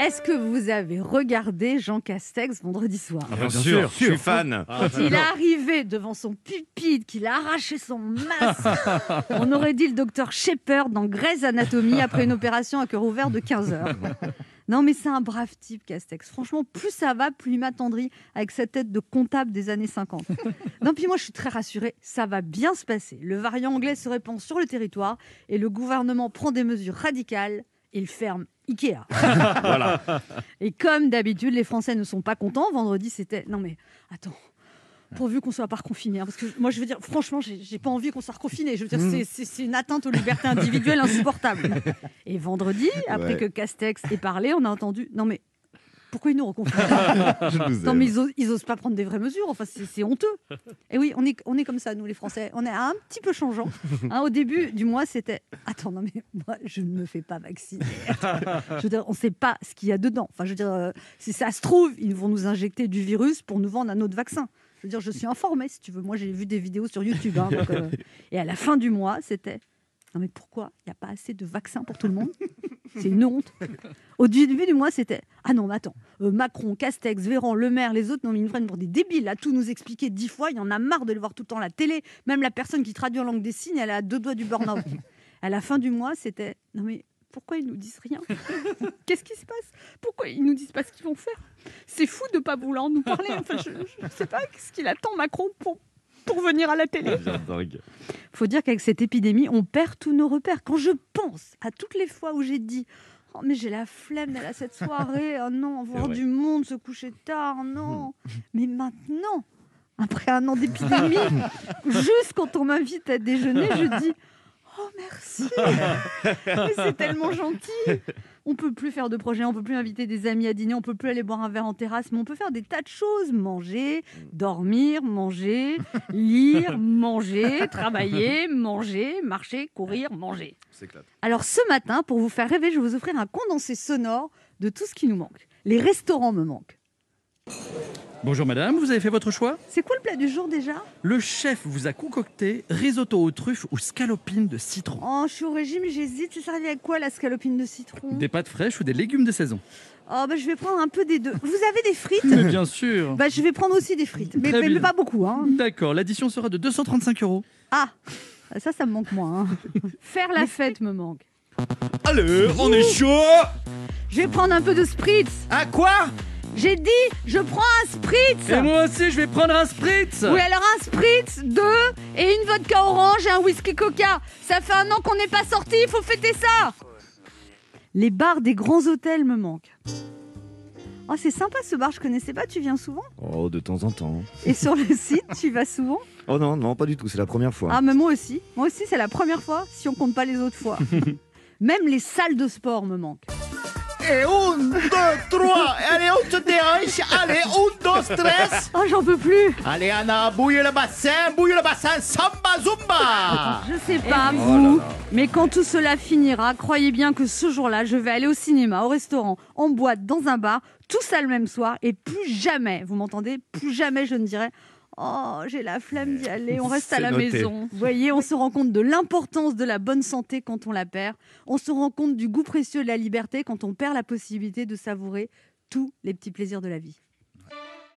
Est-ce que vous avez regardé Jean Castex vendredi soir Ah, bien, sûr, je suis fan. Quand il est arrivé devant son pupitre, qu'il a arraché son masque, on aurait dit le docteur Shepard dans Grey's Anatomy après une opération à cœur ouvert de 15 heures. Non, mais c'est un brave type, Castex. Franchement, plus ça va, plus il m'attendrit avec cette tête de comptable des années 50. Non, puis moi, je suis très rassurée. Ça va bien se passer. Le variant anglais se répand sur le territoire et le gouvernement prend des mesures radicales. Il ferme Ikea. Voilà. Et comme d'habitude, les Français ne sont pas contents. Vendredi, c'était non mais attends. Pourvu qu'on soit pas reconfiné. hein, parce que moi, je veux dire, franchement, j'ai pas envie qu'on soit reconfiné. Je veux dire, c'est- c'est c'est une atteinte aux libertés individuelles insupportable. Et vendredi, après Ouais. que Castex ait parlé, on a entendu non mais pourquoi ils nous reconfinent Non mais ils osent, ils osent pas prendre des vraies mesures. Enfin, c'est c'est honteux. Et oui, on est, on est comme ça, nous les Français. On est un petit peu changeant. Hein, au début du mois, c'était attends, non mais moi, je ne me fais pas vacciner. Je veux dire, on ne sait pas ce qu'il y a dedans. Enfin, je veux dire, euh, si ça se trouve, ils vont nous injecter du virus pour nous vendre un autre vaccin. Je veux dire, je suis informée, si tu veux. Moi, j'ai vu des vidéos sur YouTube. hein, donc, euh, et à la fin du mois, c'était non mais pourquoi il n'y a pas assez de vaccins pour tout le monde? C'est une honte. Au début du mois, c'était Ah non, mais attends, euh, Macron, Castex, Véran, Le Maire, les autres, non, mais ils nous prennent pour des débiles. À tout nous expliquer dix fois, il y en a marre de le voir tout le temps à la télé. Même la personne qui traduit en langue des signes, elle à deux doigts du burn-out. à la fin du mois, c'était Non, mais pourquoi ils nous disent rien? Qu'est-ce qui se passe? Pourquoi ils nous disent pas ce qu'ils vont faire? C'est fou de pas vouloir nous parler. Enfin, je ne sais pas ce qu'il attend Macron? Pour, pour venir à la télé faut dire qu'avec cette épidémie, on perd tous nos repères. Quand je pense à toutes les fois où j'ai dit Oh, mais j'ai la flemme d'aller à cette soirée, oh non, voir du monde, se coucher tard, non. Mais maintenant, après un an d'épidémie, juste quand on m'invite à déjeuner, je dis Oh merci c'est tellement gentil On peut plus faire de projets, on peut plus inviter des amis à dîner, on peut plus aller boire un verre en terrasse, mais on peut faire des tas de choses. Manger, dormir, manger, lire, manger, travailler, manger, marcher, courir, manger. Alors ce matin, pour vous faire rêver, je vais vous offrir un condensé sonore de tout ce qui nous manque. Les restaurants me manquent. Bonjour madame, vous avez fait votre choix C'est quoi le plat du jour déjà? Le chef vous a concocté risotto aux truffes ou scalopines de citron. Oh, je suis au régime, j'hésite. C'est servi avec quoi la scalopine de citron? Des pâtes fraîches ou des légumes de saison Oh, bah, je vais prendre un peu des deux. Vous avez des frites? Mais bien sûr bah, Je vais prendre aussi des frites, mais, pas beaucoup. Hein. D'accord, l'addition sera de 235 euros. Ah, ça, ça me manque moins. hein. Faire la fête me manque. Allez, on est chaud Je vais prendre un peu de spritz. À quoi? J'ai dit, je prends un spritz. Et moi aussi, je vais prendre un spritz Oui, alors un spritz, deux, et une vodka orange et un whisky coca. Ça fait un an qu'on n'est pas sorti, il faut fêter ça. Les bars des grands hôtels me manquent. Oh, c'est sympa ce bar, je connaissais pas, tu viens souvent? Oh, de temps en temps. Et sur le site, tu vas souvent? Oh non, non, pas du tout, c'est la première fois. Ah, mais moi aussi. Moi aussi, c'est la première fois, si on compte pas les autres fois. Même les salles de sport me manquent. Et un, deux, trois. Allez, on te dérange. Allez, un, deux, stress. Oh, j'en peux plus. Allez, Anna, bouille le bassin, bouille le bassin, samba zumba. Je sais pas vous, mais quand tout cela finira, croyez bien que ce jour-là, je vais aller au cinéma, au restaurant, en boîte, dans un bar, tout ça le même soir, et plus jamais, vous m'entendez, plus jamais je ne dirai Oh, j'ai la flemme d'y aller, on reste à la noté. maison. Vous voyez, on se rend compte de l'importance de la bonne santé quand on la perd. On se rend compte du goût précieux de la liberté quand on perd la possibilité de savourer tous les petits plaisirs de la vie.